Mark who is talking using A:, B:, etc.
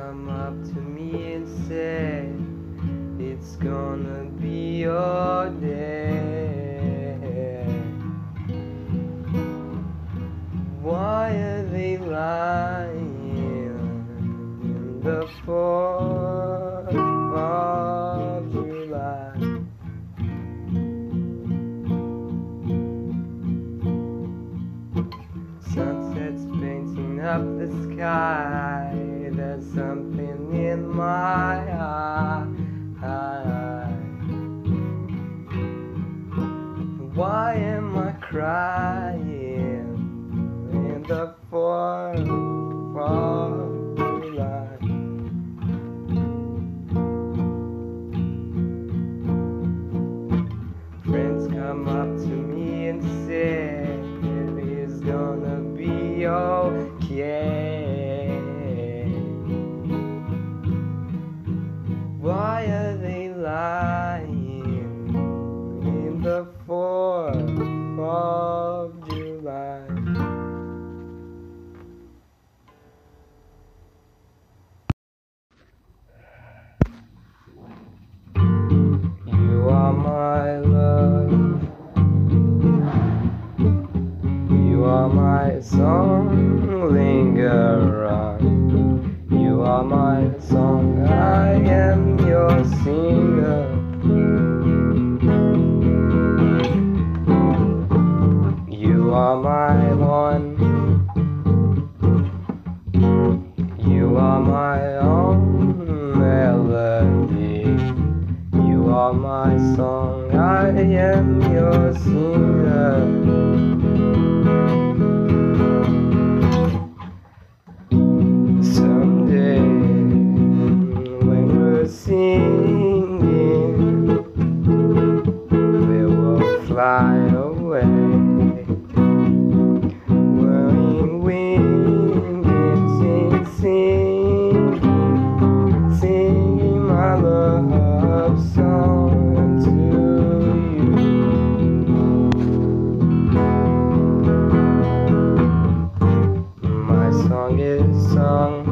A: come up to me up the sky. There's something in my eye. Why am I crying in the July? Friends come up to me and say it is gonna be okay. The fourth of July? You are my love. You are my song, linger on. You are my song, I am your singer. You are my one. You are my own melody. You are my song. I am your singer. song is sung